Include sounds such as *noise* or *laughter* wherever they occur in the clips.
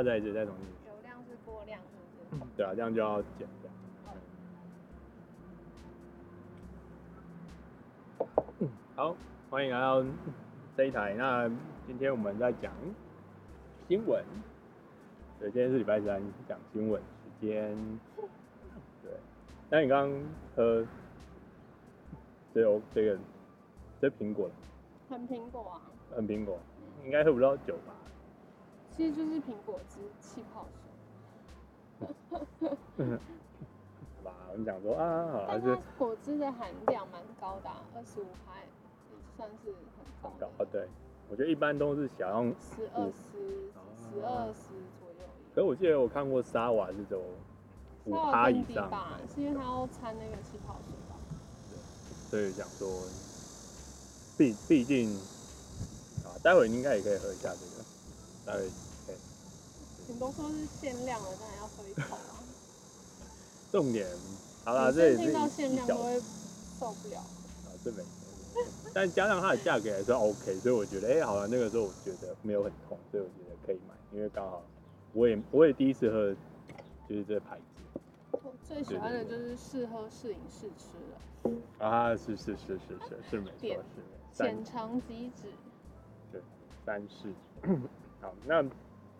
那再一次再重新。流量是过量，是不是？对啊，这样就要减掉。嗯，好，欢迎来到这一台。那今天我们在讲新闻。对，今天是礼拜三，讲新闻时间。对，那你刚刚喝这有这个这苹果了？很苹果啊。很苹果，应该喝不到酒吧？其实就是苹果汁气泡水。好吧，我们讲说啊，好，但是果汁的含量蛮高的，啊二十五趴，也算是很高。很高，对，我觉得一般都是想要十二十、十二十左右。可是我记得我看过沙瓦是走五趴以上吧，是因为它要掺那个气泡水吧？对，所以想说，毕毕竟啊，待会应该也可以喝一下这个，待会。你都说是限量的，当然要喝一口啊。*laughs* 重点，好啦，这也是听到限量都会受不了。啊，这没，但加上它的价格还是 OK，所以我觉得，哎、欸，好了，那个时候我觉得没有很痛，所以我觉得可以买，因为刚好我也我也第一次喝，就是这个牌子。我最喜欢的就是试喝试饮试吃了。啊，是是是是是是没错，是 *laughs* 浅尝即止。对，三试。*clears throat* 好，那。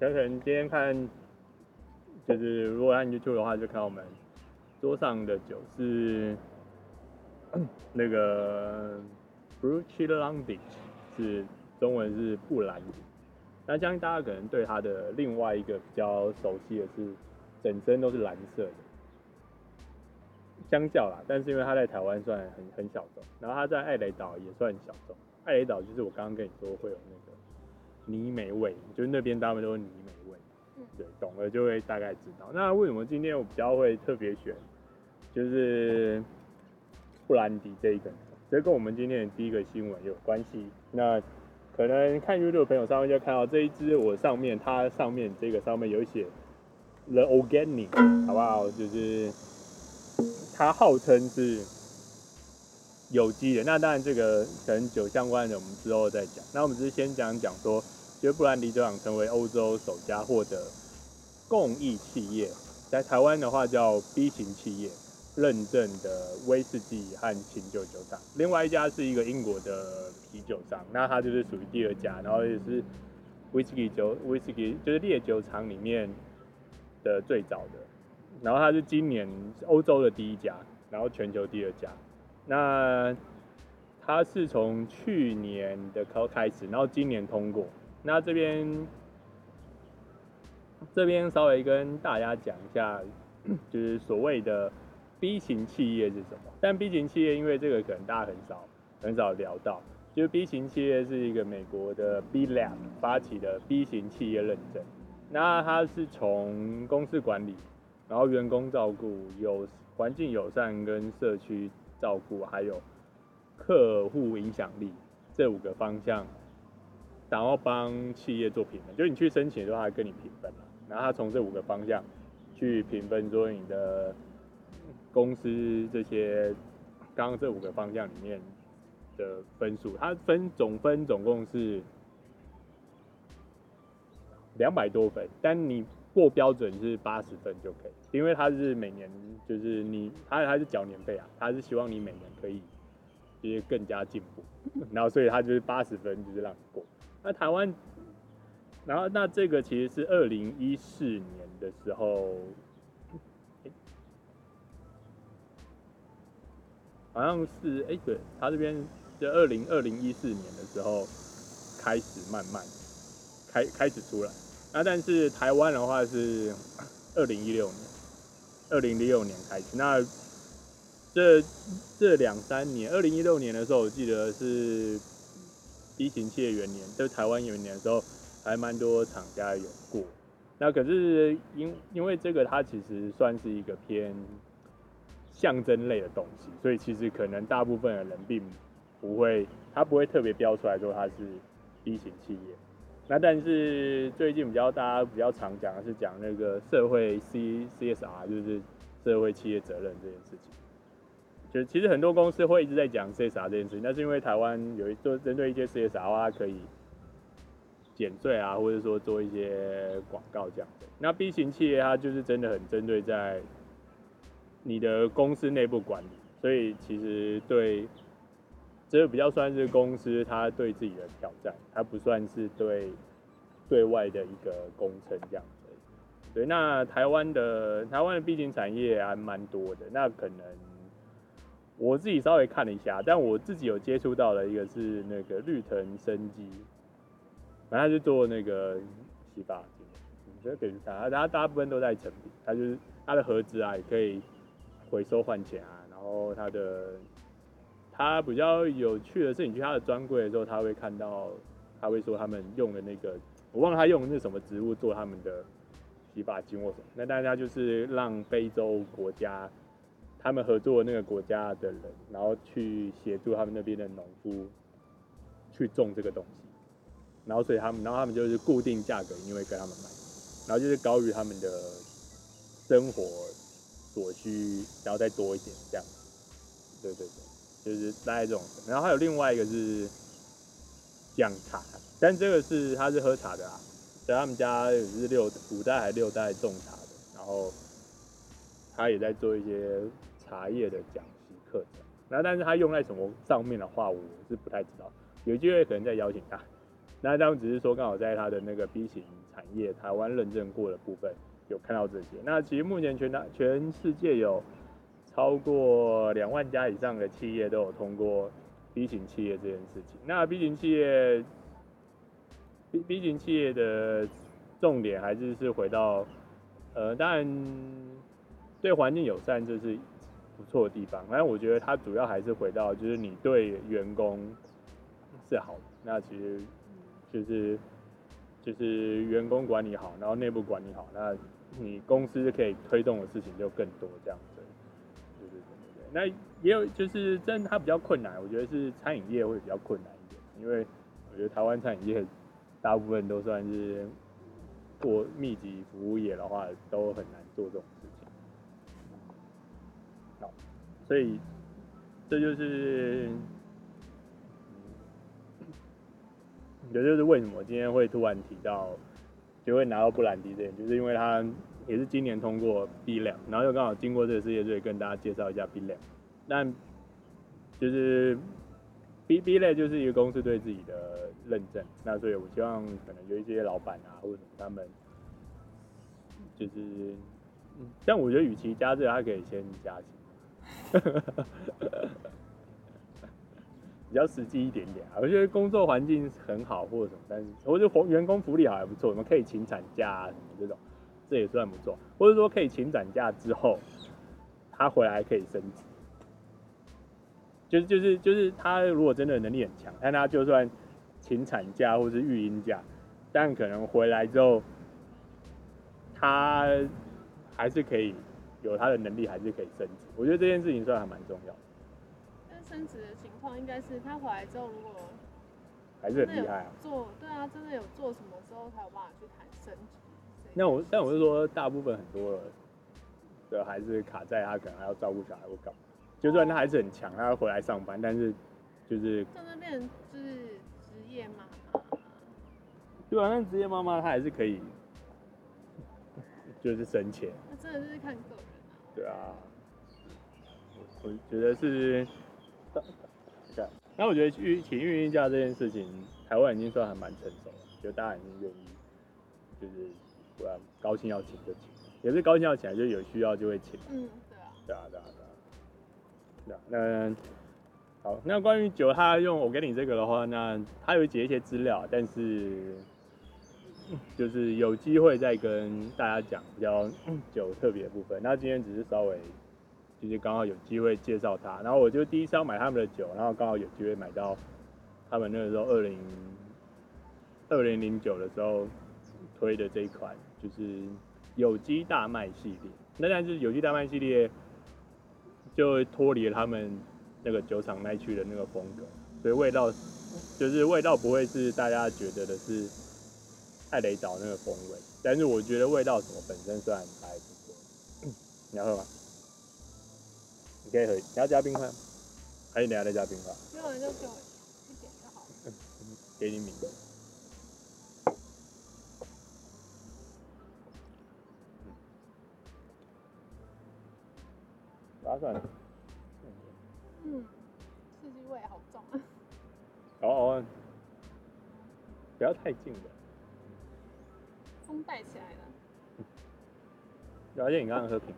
可能今天看，就是如果按酒的话，就看我们桌上的酒是那个 Bruichladdich，是中文是布兰迪。那相信大家可能对它的另外一个比较熟悉的是，整身都是蓝色的，相较啦，但是因为它在台湾算很很小众，然后它在艾雷岛也算小众。艾雷岛就是我刚刚跟你说会有那个。泥煤味，就是那边大部分都是泥煤味，对，懂了就会大概知道。那为什么今天我比较会特别选，就是布兰迪这一个呢？这跟我们今天的第一个新闻有关系。那可能看 YouTube 的朋友上面就看到这一支，我上面它上面这个上面有写 The Organic，好不好？就是它号称是有机的。那当然这个可能酒相关的我们之后再讲。那我们只是先讲讲说。就布兰迪酒厂成为欧洲首家获得公益企业，在台湾的话叫 B 型企业认证的威士忌和琴酒酒厂。另外一家是一个英国的啤酒商，那它就是属于第二家，然后也是威士忌酒威士忌就是烈酒厂里面的最早的。然后它是今年欧洲的第一家，然后全球第二家。那它是从去年的开始，然后今年通过。那这边这边稍微跟大家讲一下，*clears throat* 就是所谓的 B 型企业是什么？但 B 型企业，因为这个可能大家很少很少聊到，就是 B 型企业是一个美国的 B Lab 发起的 B 型企业认证。那它是从公司管理，然后员工照顾、有环境友善跟社区照顾，还有客户影响力这五个方向。然后帮企业做评分，就是你去申请的话，他跟你评分嘛，然后他从这五个方向去评分，说你的公司这些刚刚这五个方向里面的分数，它分总分总共是两百多分，但你过标准是八十分就可以，因为它是每年就是你，它它是缴年费啊，它是希望你每年可以就是更加进步，然后所以它就是八十分就是让你过。那台湾，然后那这个其实是二零一四年的时候，好像是哎对，他这边就二零二零一四年的时候开始慢慢开开始出来，那但是台湾的话是二零一六年，二零一六年开始，那这这两三年，二零一六年的时候我记得是。B 型企业元年，就台湾元年的时候，还蛮多厂家有过。那可是因因为这个，它其实算是一个偏象征类的东西，所以其实可能大部分的人并不会，它不会特别标出来说它是 B 型企业。那但是最近比较大家比较常讲的是讲那个社会 C CSR，就是社会企业责任这件事情。就其实很多公司会一直在讲 CSR 这件事情，那是因为台湾有一做针对一些 CSR 啊，可以减税啊，或者说做一些广告这样的。那 B 型企业它就是真的很针对在你的公司内部管理，所以其实对这个比较算是公司它对自己的挑战，它不算是对对外的一个工程这样子。对，那台湾的台湾的 B 型产业还蛮多的。那可能我自己稍微看了一下，但我自己有接触到的一个是那个绿藤生机，反正他是做那个洗发精，你觉得可以，他他大部分都在成品，他就是他的盒子啊也可以回收换钱啊，然后他的他比较有趣的是，你去他的专柜的时候，他会看到他会说他们用的那个，我忘了他用的是什么植物做他们的。洗发精或什么，那大家就是让非洲国家他们合作的那个国家的人，然后去协助他们那边的农夫去种这个东西，然后所以他们，然后他们就是固定价格，因为跟他们买，然后就是高于他们的生活所需，然后再多一点这样，对对对，就是大概这种。然后还有另外一个是姜茶，但这个是他是喝茶的啊。在他们家也是六五代还六代种茶的，然后他也在做一些茶叶的讲习课程。那但是他用在什么上面的话，我是不太知道。有机会可能再邀请他。那当然只是说刚好在他的那个 B 型产业台湾认证过的部分有看到这些。那其实目前全大全世界有超过两万家以上的企业都有通过 B 型企业这件事情。那 B 型企业。B B 型企业的重点还是是回到，呃，当然对环境友善这是不错的地方，反正我觉得它主要还是回到就是你对员工是好的，那其实就是就是员工管理好，然后内部管理好，那你公司可以推动的事情就更多这样子，对对对对。那也有就是真的它比较困难，我觉得是餐饮业会比较困难一点，因为我觉得台湾餐饮业。大部分都算是做密集服务业的话，都很难做这种事情。好，所以这就是，也就是为什么今天会突然提到，就会拿到布兰迪这点，就是因为他也是今年通过 B 两，然后又刚好经过这个世界，所以跟大家介绍一下 B 两。但就是。B B 类就是一个公司对自己的认证，那所以我希望可能有一些老板啊，或者他们就是，但我觉得与其加这个，他可以先加薪，*laughs* 比较实际一点点啊。我觉得工作环境很好或者什么，但是我觉得员工福利好还不错，我们可以请产假啊什么这种，这也算不错。或者说可以请产假之后，他回来可以升职。就是就是就是他如果真的能力很强，但他就算请产假或是育婴假，但可能回来之后，他还是可以有他的能力，还是可以升职。我觉得这件事情算还蛮重要的。但升职的情况应该是他回来之后，如果还是很厉害啊。做对啊，真的有做什么之后才有办法去谈升职？那我但我是说，大部分很多的还是卡在他可能还要照顾小孩或干嘛。就算他还是很强，他要回来上班，但是就是在那边就是职业妈妈，对啊，那职业妈妈她还是可以，就是省钱。那真的就是看个。对啊，我觉得是，那我觉得育请运婴假这件事情，台湾已经算还蛮成熟了，就大家已经愿意，就是不然高兴要请就请，也是高兴要请，就有需要就会请。嗯，对啊。对啊，对啊。那好，那关于酒，他用我给你这个的话，那他有写一些资料，但是就是有机会再跟大家讲比较酒特别的部分。那今天只是稍微就是刚好有机会介绍他，然后我就第一次要买他们的酒，然后刚好有机会买到他们那个时候二零二零零九的时候推的这一款，就是有机大麦系列。那但是有机大麦系列。就脱离了他们那个酒厂那区的那个风格，所以味道就是味道不会是大家觉得的是艾雷岛那个风味，但是我觉得味道什么本身虽然还不错。*clears throat* 你要喝吗？你可以喝，你要加冰块吗？还是你要再加冰块？没有，就给我一点就好。*laughs* 给你米。打算。嗯，刺激味好重啊。哦哦，不要太近了。风带起来了。而且你刚刚喝苹果。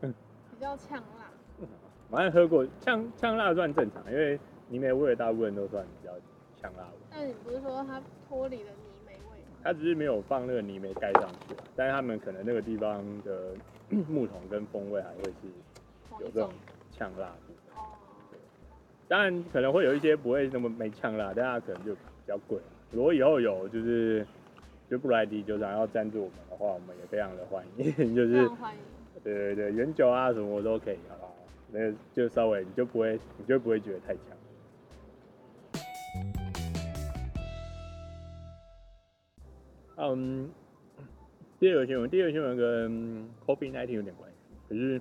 嗯。比较呛辣。*laughs* 反正喝过呛呛辣算正常，因为泥煤味大部分都算比较呛辣味。但你不是说它脱离了泥煤味吗？它只是没有放那个泥煤盖上去，但是他们可能那个地方的 *clears throat* 木桶跟风味还会是有这种呛辣的。当然可能会有一些不会那么没呛辣，但它可能就比较贵。如果以后有就是就布莱迪酒厂要赞助我们的话，我们也非常的欢迎，*laughs* 就是欢迎。对对对，原酒啊什么我都可以，好不好？那就稍微你就不会你就不会觉得太强。嗯，第二个新闻，第二个新闻跟 COVID-19 有点关系，可是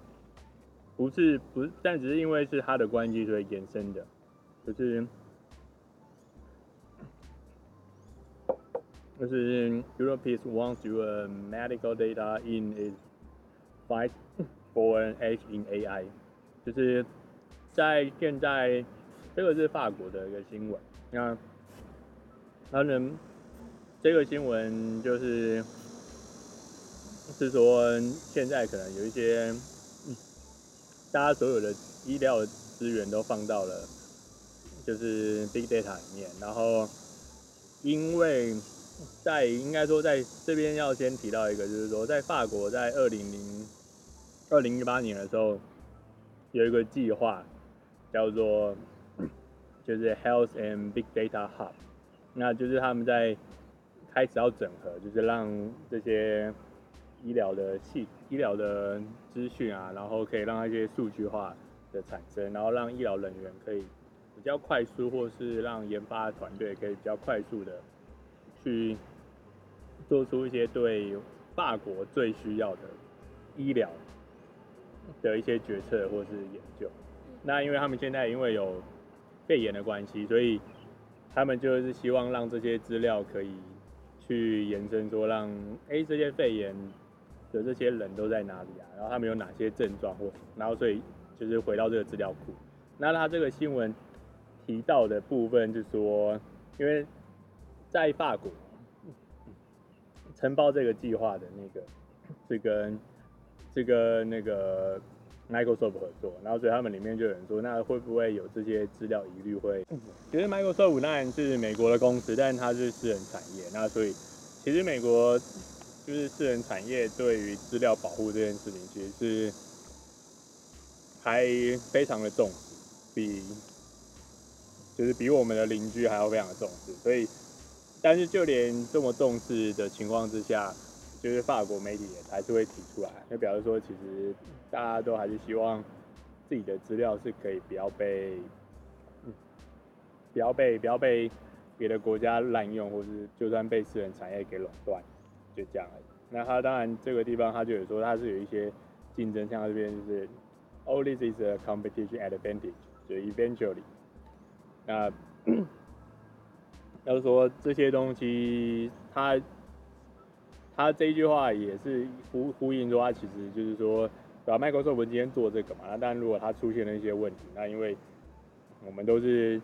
不是不是，但只是因为是他的关系所以延伸的，就是就是 Europeans wants to medical data in its fight for an edge in AI，就是在现在这个是法国的一个新闻，那他们。这个新闻就是是说，现在可能有一些，大家所有的医疗资源都放到了就是 big data 里面，然后因为在应该说在这边要先提到一个，就是说在法国在二零零二零一八年的时候有一个计划叫做就是 Health and Big Data Hub，那就是他们在开始要整合，就是让这些医疗的系、医疗的资讯啊，然后可以让一些数据化的产生，然后让医疗人员可以比较快速，或是让研发团队可以比较快速的去做出一些对法国最需要的医疗的一些决策或是研究。那因为他们现在因为有肺炎的关系，所以他们就是希望让这些资料可以。去延伸说让，让、欸、哎这些肺炎的这些人都在哪里啊？然后他们有哪些症状或？然后所以就是回到这个资料库。那他这个新闻提到的部分就是说，因为在法国承包这个计划的那个是跟这个那个 Microsoft 合作，然后所以他们里面就有人说，那会不会有这些资料疑虑会？其实 Microsoft 当然是美国的公司，但是它是私人产业，那所以其实美国就是私人产业对于资料保护这件事情，其实是还非常的重视，比就是比我们的邻居还要非常的重视。所以，但是就连这么重视的情况之下，就是法国媒体也还是会提出来，就表示说，其实大家都还是希望自己的资料是可以不要被，不要被不要被别的国家滥用，或是就算被私人产业给垄断，就这样而已。那他当然这个地方他就有说，他是有一些竞争，像这边就是 all this is a competition advantage，就 eventually，那 *clears throat* 要说这些东西，他。他这一句话也是呼呼应说，他其实就是说，对吧？Microsoft 今天做这个嘛，那当然如果他出现了一些问题，那因为我们都是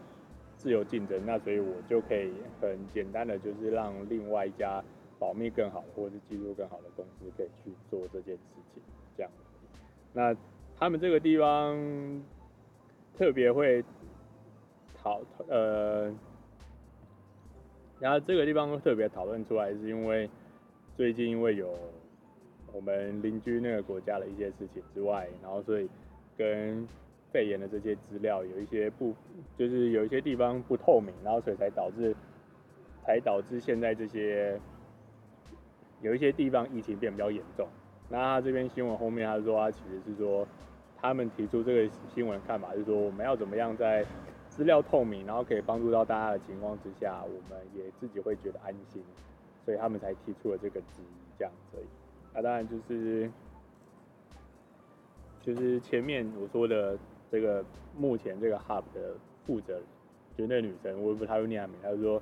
自由竞争，那所以我就可以很简单的就是让另外一家保密更好或者是技术更好的公司可以去做这件事情，这样。那他们这个地方特别会讨呃，然后这个地方特别讨论出来是因为。最近因为有我们邻居那个国家的一些事情之外，然后所以跟肺炎的这些资料有一些不，就是有一些地方不透明，然后所以才导致，才导致现在这些有一些地方疫情变比较严重。那他这边新闻后面他说他其实是说，他们提出这个新闻看法是说，我们要怎么样在资料透明，然后可以帮助到大家的情况之下，我们也自己会觉得安心。所以他们才提出了这个质疑，这样子。那当然就是，就是前面我说的这个目前这个 hub 的负责人，就那女生，我也不太会念名，她说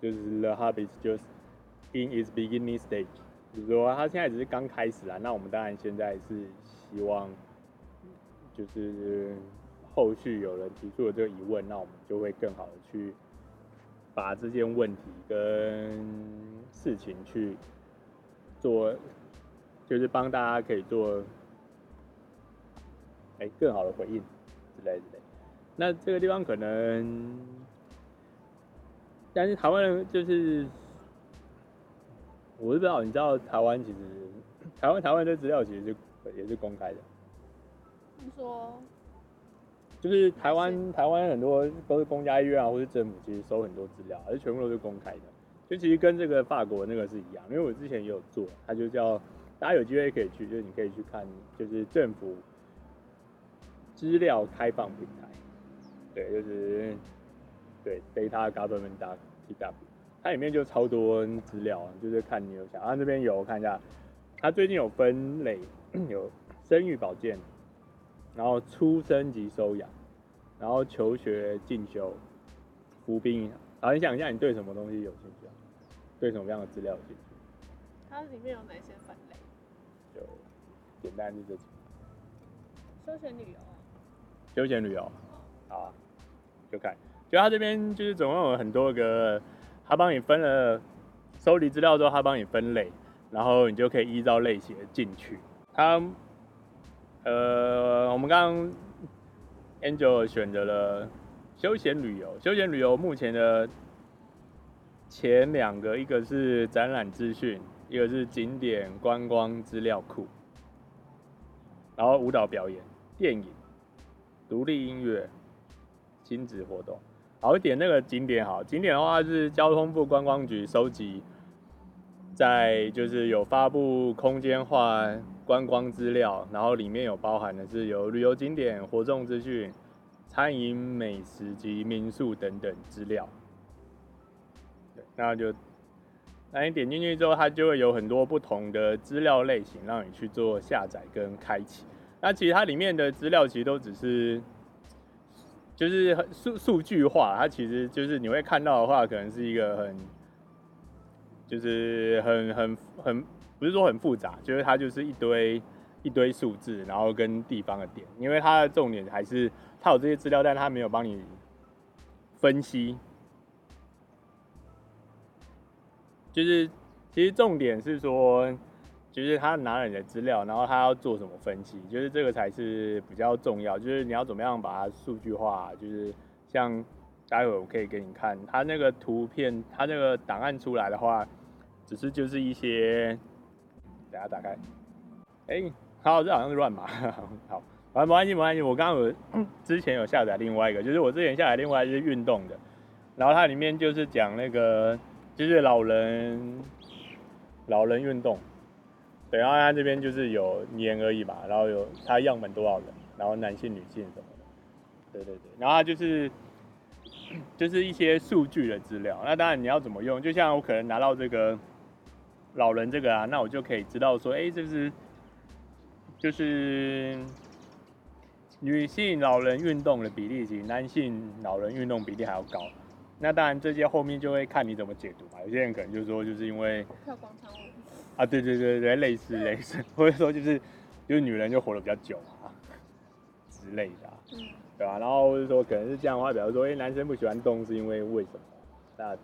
就是 the hub is just in its beginning stage，比如说他现在只是刚开始啊，那我们当然现在是希望，就是后续有人提出了这个疑问，那我们就会更好的去把这件问题跟事情去做，就是帮大家可以做，哎，更好的回应之类之类。那这个地方可能，但是台湾人就是。我是不知道，你知道台湾其实台湾台湾的资料其实是也是公开的。你说，就是台湾台湾很多都是公家医院啊，或是政府其实收很多资料，而且全部都是公开的。就其实跟这个法国那个是一样，因为我之前也有做，它就叫大家有机会可以去，就是你可以去看，就是政府资料开放平台，对，就是对 Data Government TW。它里面就超多资料，就是看你有想，它这边有看一下，它最近有分类，有生育保健，然后出生及收养，然后求学进修，服兵役。好，你想一下，你对什么东西有兴趣啊？对什么样的资料有兴趣？它里面有哪些分类？就简单就这几。休闲旅游。休闲旅游，好啊，就看，就它这边就是总共有很多个。他帮你分了收集资料之后，他帮你分类，然后你就可以依照类型进去。他，呃，我们刚刚 Angel 选择了休闲旅游。休闲旅游目前的前两个，一个是展览资讯，一个是景点观光资料库，然后舞蹈表演、电影、独立音乐、亲子活动。好一点，那个景点好，景点的话是交通部观光局收集，在就是有发布空间化观光资料，然后里面有包含的是有旅游景点、活动资讯、餐饮美食及民宿等等资料。对，那就那你点进去之后，它就会有很多不同的资料类型让你去做下载跟开启。那其实它里面的资料其实都只是。就是数数据化，它其实就是你会看到的话，可能是一个很，就是很很很不是说很复杂，就是它就是一堆一堆数字，然后跟地方的点，因为它的重点还是它有这些资料，但它没有帮你分析，就是其实重点是说。就是他拿了你的资料，然后他要做什么分析，就是这个才是比较重要。就是你要怎么样把它数据化，就是像待会我可以给你看，他那个图片，他那个档案出来的话，只是就是一些，等下打开，哎、欸，好，这好像是乱码，*laughs* 好，啊，没关系没关系，我刚刚有之前有下载另外一个，就是我之前下载另外一个是运动的，然后它里面就是讲那个就是老人老人运动。对，然后他这边就是有年而已嘛，然后有他样本多少人，然后男性、女性什么的，对对对，然后他就是就是一些数据的资料。那当然你要怎么用，就像我可能拿到这个老人这个啊，那我就可以知道说，哎，这是就是女性老人运动的比例比男性老人运动比例还要高。那当然这些后面就会看你怎么解读嘛。有些人可能就说，就是因为跳广场舞。啊，对对对对，类似类似，*laughs* 或者说就是，就是女人就活得比较久啊之类的，啊，嗯，对吧，啊？然后或者说可能是这样的话，比如说，哎，男生不喜欢动是因为为什么？那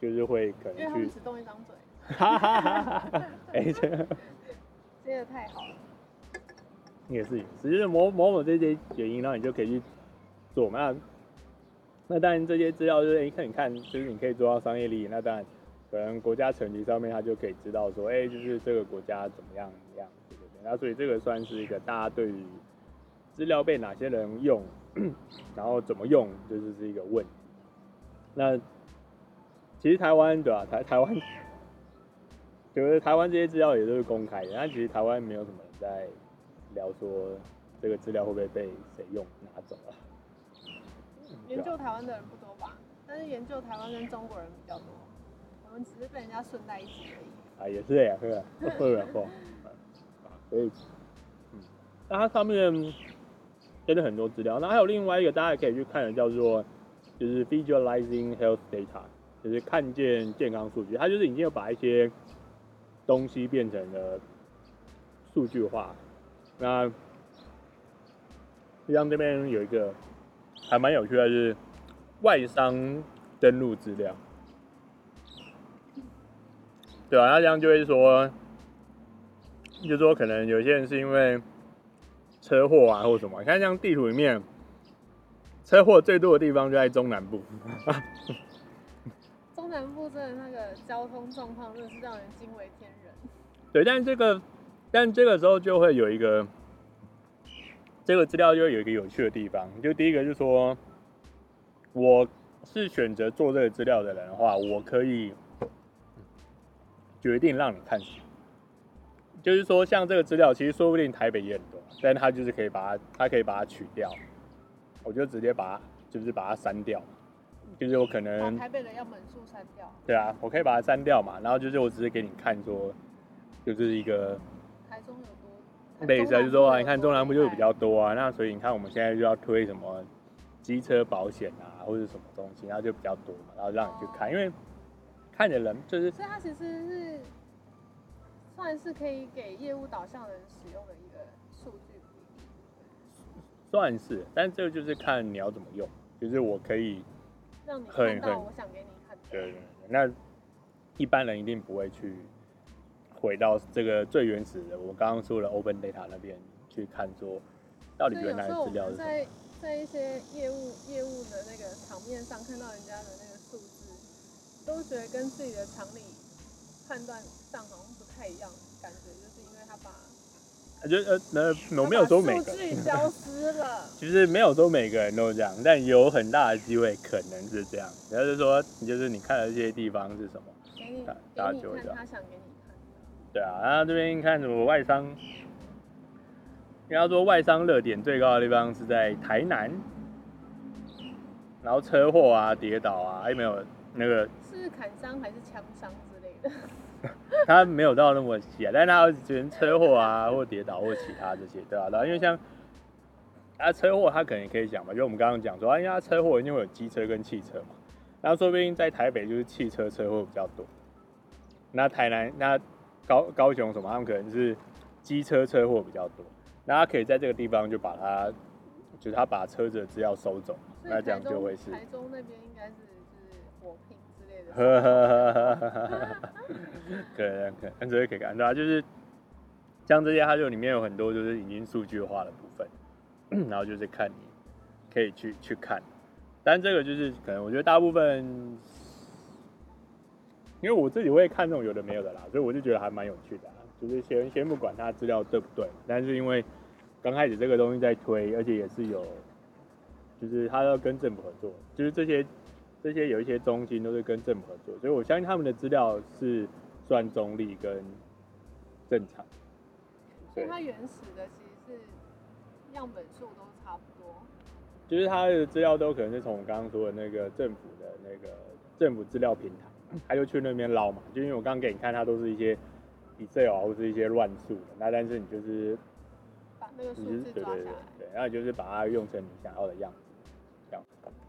就是会可能去。只动一张嘴。哈哈哈哈哈！哎，*laughs* *laughs* 这个接的太好了。也是，只是某某某这些原因，然后你就可以去做嘛。那那当然这些资料就是，一看你看，就是你可以做到商业利益，那当然。可能国家层级上面，他就可以知道说，哎、欸，就是这个国家怎么样怎么样，对不对？那所以这个算是一个大家对于资料被哪些人用，然后怎么用，就是是一个问题。那其实台湾对吧、啊？台台湾，就是台湾这些资料也都是公开的。但其实台湾没有什么人在聊说这个资料会不会被谁用拿走了。研究台湾的人不多吧？但是研究台湾跟中国人比较多。我们只是被人家顺带一提而已。啊，也是呀，*laughs* 对啊，会啊，会。*laughs* 所以，嗯，那它上面真的很多资料。那还有另外一个大家也可以去看的，叫做就是 Visualizing Health Data，就是看见健康数据。它就是已经有把一些东西变成了数据化。那像这边有一个还蛮有趣的，就是外商登录资料，对啊，那这样就会说，就说可能有些人是因为车祸啊，或什么。你看，像地图里面，车祸最多的地方就在中南部。*laughs* 中南部真的那个交通状况，真的是让人惊为天人。对，但这个，但这个时候就会有一个。这个资料就有一个有趣的地方，就第一个就是说，我是选择做这个资料的人的话，我可以决定让你看什么。就是说，像这个资料，其实说不定台北也很多，但他就是可以把它，他可以把它取掉，我就直接把它，就是把它删掉，就是我可能台北的样本数删掉。对啊，我可以把它删掉嘛，然后就是我只是给你看说，就是一个台中有。类似就是说啊，你看中南部就比较多啊，那所以你看我们现在就要推什么机车保险啊，或者什么东西，然后就比较多嘛，然后让你去看，因为看的人就是，所以它其实是算是可以给业务导向人使用的一个数据，算是，但这个就是看你要怎么用，就是我可以让你看到我想给你看的，对对对，那一般人一定不会去。回到这个最原始的，我刚刚说的 Open Data 那边去看，说到底原来的资料是什么。在在一些业务业务的那个场面上看到人家的那个数字，都觉得跟自己的常理判断上好像不太一样，感觉就是因为他把，就呃那我没有说每个数据消失了，*laughs* 其实没有说每个人都这样，但有很大的机会可能是这样。然后就是说，就是你看的这些地方是什么，给你大家就会他想给你。对啊，然后这边看什么外商，应该说外商热点最高的地方是在台南，然后车祸啊、跌倒啊，还有没有那个？是砍伤还是枪伤之类的？*laughs* 他没有到那么细啊，但是他只能车祸啊，*laughs* 或跌倒或其他这些，对吧、啊？然后因为像啊车祸，他可能也可以讲嘛，就我们刚刚讲说啊，因为他车祸一定会有机车跟汽车嘛，然后说不定在台北就是汽车车祸比较多，那台南那。高高雄什么？他们可能是机车车祸比较多，那他可以在这个地方就把他，就是他把车子的资料收走，那这样就会是台中那边应该是呵呵呵呵呵，可以可能，所以可以看到，就是像这些，它就里面有很多就是已经数据化的部分，*coughs* 然后就是看你可以去去看，但这个就是可能，我觉得大部分因为我自己我也看这种有的没有的啦，所以我就觉得还蛮有趣的啊，就是先先不管它资料对不对，但是因为刚开始这个东西在推，而且也是有，就是他要跟政府合作，就是这些。这些有一些中心都是跟政府合作，所以我相信他们的资料是算中立跟正常。所以它原始的其实是样本数都差不多，就是它的资料都可能是从我刚刚说的那个政府的那个政府资料平台。他就去那边捞嘛，就因为我刚刚给你看，它都是一些 Excel 啊，或是一些乱数的。那但是你就是把那个数字抓下来，对，然后就是把它用成你想要的样子，这样。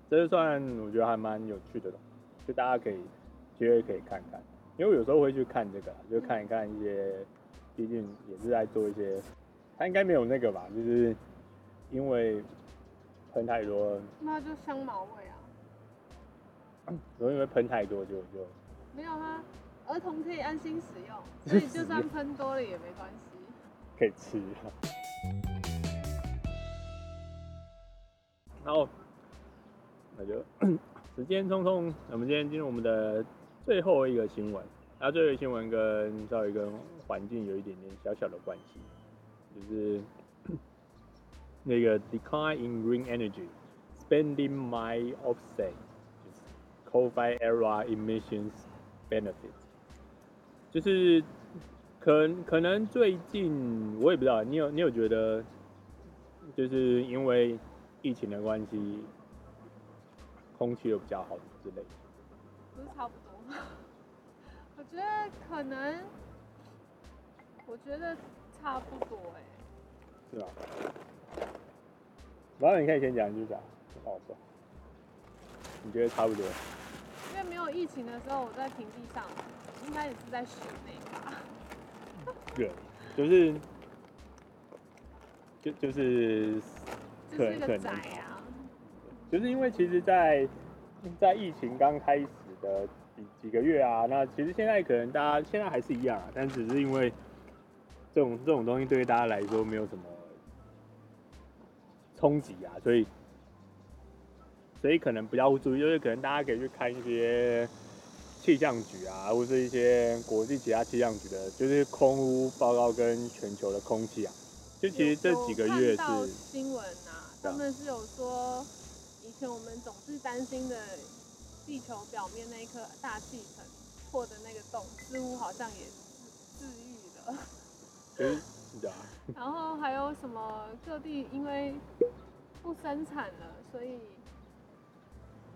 这是算我觉得还蛮有趣的东西，就大家可以其实可以看看，因为我有时候会去看这个，就看一看一些，毕竟也是在做一些，他应该没有那个吧，就是因为喷太多，那就香茅味啊。所以因为喷太多就就没有啊，儿童可以安心使用，*laughs* 所以就算喷多了也没关系，可以吃。好，那就 *coughs* 时间匆匆，我们今天进入我们的最后一个新闻。那最后一个新闻跟稍微跟环境有一点点小小的关系，就是 *coughs* 那个 decline in green energy spending might offset 就是。Coal-fired era emissions benefit，就是可可能最近我也不知道，你有你有觉得，就是因为疫情的关系，空气又比较好之类的？不是差不多，我觉得可能，我觉得差不多哎、欸，是吧？然后你可以先讲一句讲，不好说，你觉得差不多？因为没有疫情的时候，我在平地上，应该也是在室内吧。*laughs* 对，就是就就是可就是个宅啊，就是因为其实在，在疫情刚开始的几几个月啊，那其实现在可能大家现在还是一样啊，但只是因为这种这种东西对于大家来说没有什么冲击啊，所以所以可能比较注意，就是可能大家可以去看一些。气象局啊，或是一些国际其他气象局的，就是空污报告跟全球的空气啊，就其实这几个月是新闻啊，他们是有说，前我们总是担心的地球表面那一颗大气层破的那个洞，似乎好像也治愈了。嗯，是的。*laughs* 然后还有什么各地因为不生产了，所以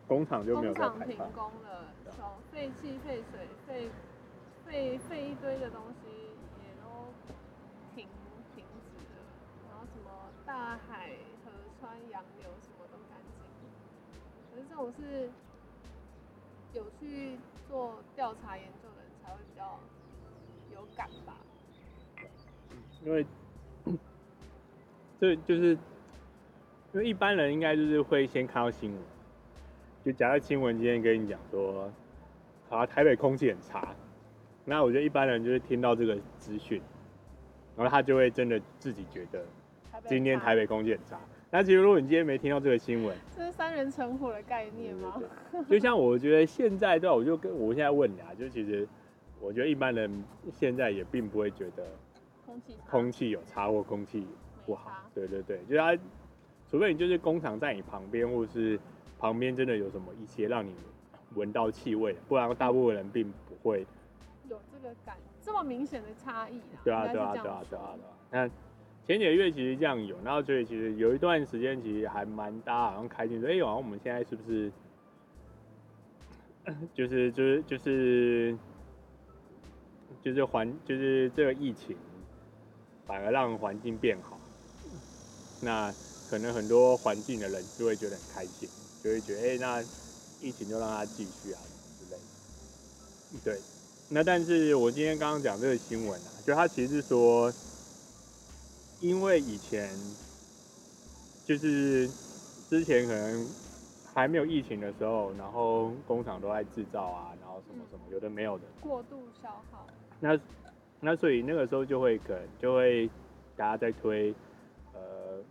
工厂就没有工厂停工了。废气、废水、废废废一堆的东西也都停停止了，然后什么大海、河川、洋流什么都干净。可是这种是有去做调查研究的人才会比较有感吧？因为这就是因为一般人应该就是会先看到新闻，就假设新闻今天跟你讲说。啊，台北空气很差，那我觉得一般人就是听到这个资讯，然后他就会真的自己觉得今天台北空气很差。那其实如果你今天没听到这个新闻，这是三人成虎的概念吗？就像我觉得现在对吧，我就跟我现在问你啊，就其实我觉得一般人现在也并不会觉得空气空气有差或空气不好。对对对，就是他，除非你就是工厂在你旁边，或是旁边真的有什么一些让你。闻到气味，不然大部分人并不会有这个感这么明显的差异。对啊，对啊，对啊，对啊，对啊。那前几个月其实这样有，然后所以其实有一段时间其实还蛮大家好像开心说，哎、欸，好像我们现在是不是就是就是就是就是环就是这个疫情反而让环境变好，那可能很多环境的人就会觉得很开心，就会觉得哎、那。疫情就让它继续啊之类的，对。那但是我今天刚刚讲这个新闻啊，就他其实是说，因为以前就是之前可能还没有疫情的时候，然后工厂都在制造啊，然后什么什么有的没有的，过度消耗。那那所以那个时候就会可能就会大家在推呃，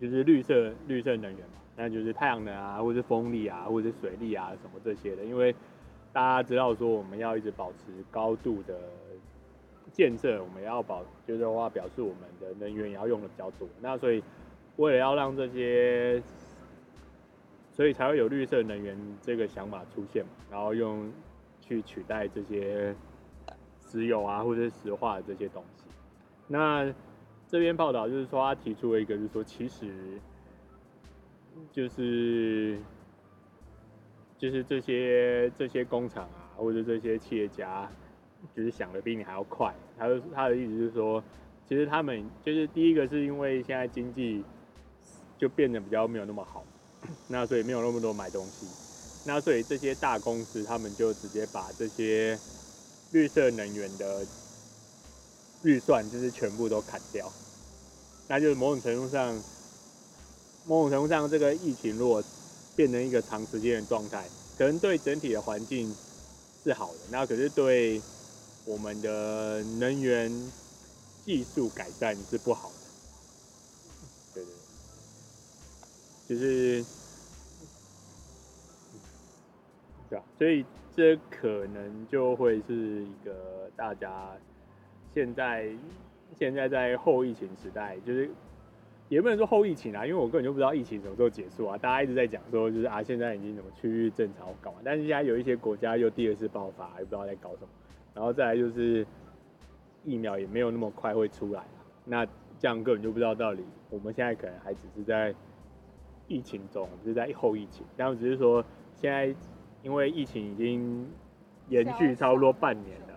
就是绿色绿色能源嘛。那就是太阳能啊，或者是风力啊，或者是水力啊，什么这些的。因为大家知道说，我们要一直保持高度的建设，我们要保，就是的话表示我们的能源也要用的比较多。那所以为了要让这些，所以才会有绿色能源这个想法出现嘛，然后用去取代这些石油啊，或者石化这些东西。那这篇报道就是说，他提出了一个，就是说其实。就是就是这些这些工厂啊，或者这些企业家，就是想的比你还要快。他就他的意思是说，其实他们就是第一个是因为现在经济就变得比较没有那么好，那所以没有那么多买东西，那所以这些大公司他们就直接把这些绿色能源的预算就是全部都砍掉，那就是某种程度上。某种程度上，这个疫情如果变成一个长时间的状态，可能对整体的环境是好的，那可是对我们的能源技术改善是不好的。对对，就是，对啊，所以这可能就会是一个大家现在现在在后疫情时代，就是。也不能说后疫情啊，因为我根本就不知道疫情什么时候结束啊。大家一直在讲说，就是啊，现在已经什么区域正常搞完，但是现在有一些国家又第二次爆发，也不知道在搞什么。然后再来就是疫苗也没有那么快会出来，那这样根本就不知道到底我们现在可能还只是在疫情中，就是在后疫情。但我只是说，现在因为疫情已经延续差不多半年了，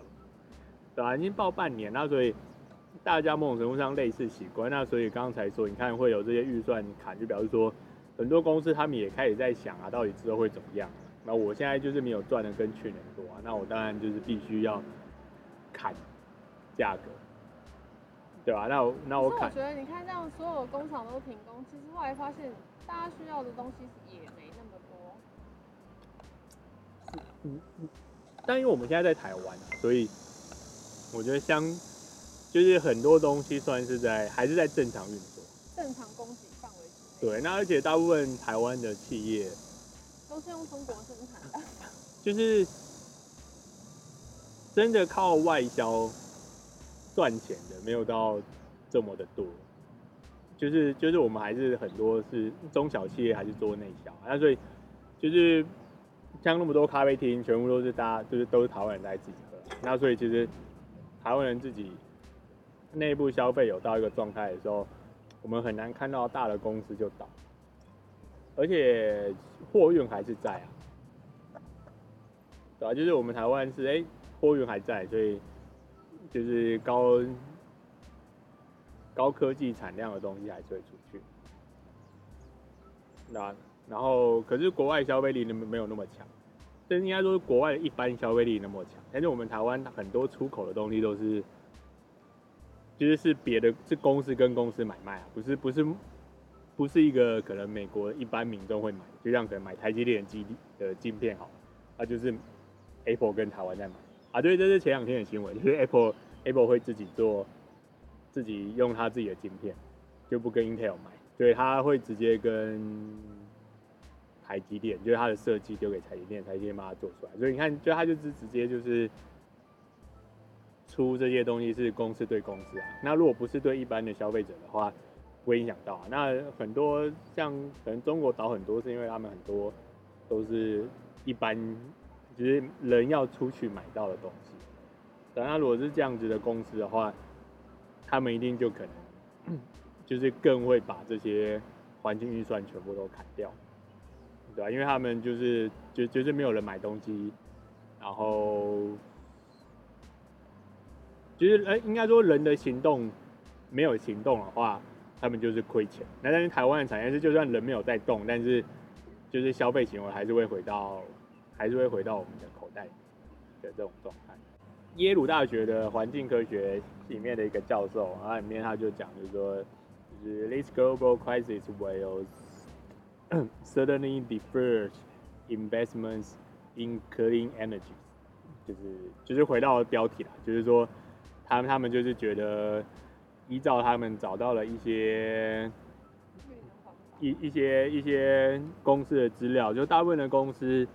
对吧？已经报半年，那所以。大家某种程度上类似习惯，那所以刚才说，你看会有这些预算砍，就表示说很多公司他们也开始在想啊，到底之后会怎么样？那我现在就是没有赚的跟去年多啊，那我当然就是必须要砍价格，对吧？那我那我砍，我觉得你看这样，所有的工厂都停工，其实后来发现大家需要的东西也没那么多。嗯嗯，但因为我们现在在台湾，所以我觉得相就是很多东西算是在还是在正常运作，正常供给范围之内。对，那而且大部分台湾的企业都是用中国生产的，*laughs* 就是。真的靠外销赚钱的没有到这么的多，就是就是我们还是很多是中小企业还是做内销，那所以就是像那么多咖啡厅，全部都是大家就是都是台湾人在自己喝，那所以其实台湾人自己内部消费有到一个状态的时候，我们很难看到大的公司就倒，而且货运还是在啊，对啊？就是我们台湾是哎。货运还在，所以就是高高科技产量的东西还是会出去。那然后，可是国外消费力那么没有那么强，这应该说是国外一般消费力那么强。但是我们台湾很多出口的东西都是，其实是别的，是公司跟公司买卖啊，不是不是不是一个可能美国一般民众会买，就像可能买台积电机的晶片好，那就是 Apple 跟台湾在买。啊，对，这是前两天的新闻，就是 Apple *laughs* Apple 会自己做，自己用他自己的晶片，就不跟 Intel 买，对，他会直接跟台积电，就是他的设计丢给台积电，台积电把它做出来。所以你看，就他就是直接就是出这些东西是公司对公司啊。那如果不是对一般的消费者的话，会影响到啊。那很多像可能中国倒很多，是因为他们很多都是一般。其实人要出去买到的东西，等他如果是这样子的公司的话，他们一定就可能，就是更会把这些环境预算全部都砍掉，对吧？因为他们就是就就是没有人买东西，然后就是哎，应该说人的行动没有行动的话，他们就是亏钱。那但是台湾的产业是，就算人没有在动，但是就是消费行为还是会回到。还是会回到我们的口袋的这种状态。耶鲁大学的环境科学里面的一个教授，然后里面他就讲，就是说，就是 this global crisis will *clears throat* certainly defer investments in clean energy。就是就是回到标题啦，就是说，他们他们就是觉得，依照他们找到了一些一一些一些公司的资料，就大部分的公司。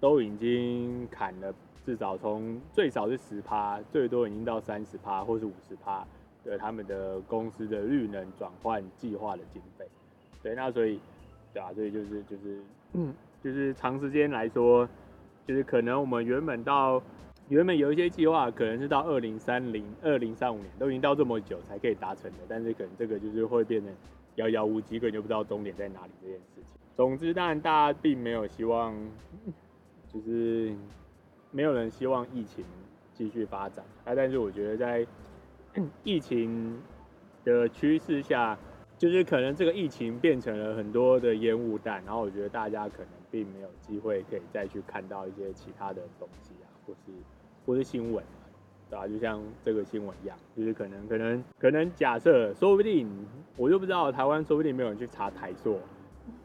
都已经砍了，至少从最少是十趴，最多已经到三十趴，或是五十趴的他们的公司的绿能转换计划的经费。对，那所以，对啊，所以就是就是，嗯，就是长时间来说，就是可能我们原本到原本有一些计划，可能是到二零三零、二零三五年都已经到这么久才可以达成的，但是可能这个就是会变成遥遥无期，根本就不知道终点在哪里这件事情。总之，当然大家并没有希望。就是没有人希望疫情继续发展啊，但是我觉得在疫情的趋势下，就是可能这个疫情变成了很多的烟雾弹，然后我觉得大家可能并没有机会可以再去看到一些其他的东西啊，或是新闻，对吧？就像这个新闻一样，就是可能可能可能假设，说不定我就不知道台湾说不定没有人去查台塑，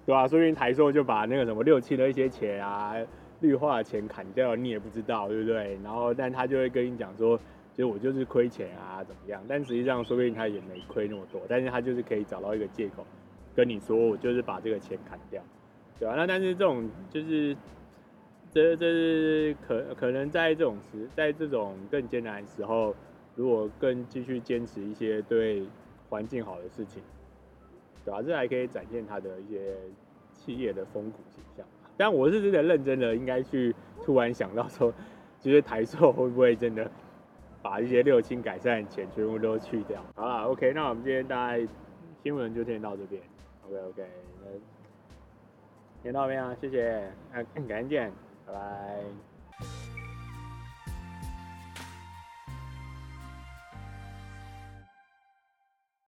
对吧？说不定台塑就把那个什么六七的一些钱啊。绿化的钱砍掉，你也不知道，对不对？然后，但他就会跟你讲说，其实我就是亏钱啊，怎么样？但实际上，说不定他也没亏那么多，但是他就是可以找到一个借口，跟你说，我就是把这个钱砍掉，对吧？那但是这种就是，这这是可可能在这种时，在这种更艰难的时候，如果更继续坚持一些对环境好的事情，对吧？这还可以展现他的一些企业的风骨形象。但我是真的认真的，应该去突然想到说，其实台塑会不会真的把一些六轻改善的钱全部都去掉？好了，OK，那我们今天大概新闻就先到这边。OK OK，那先到这边啊，谢谢，啊，改天见，拜拜。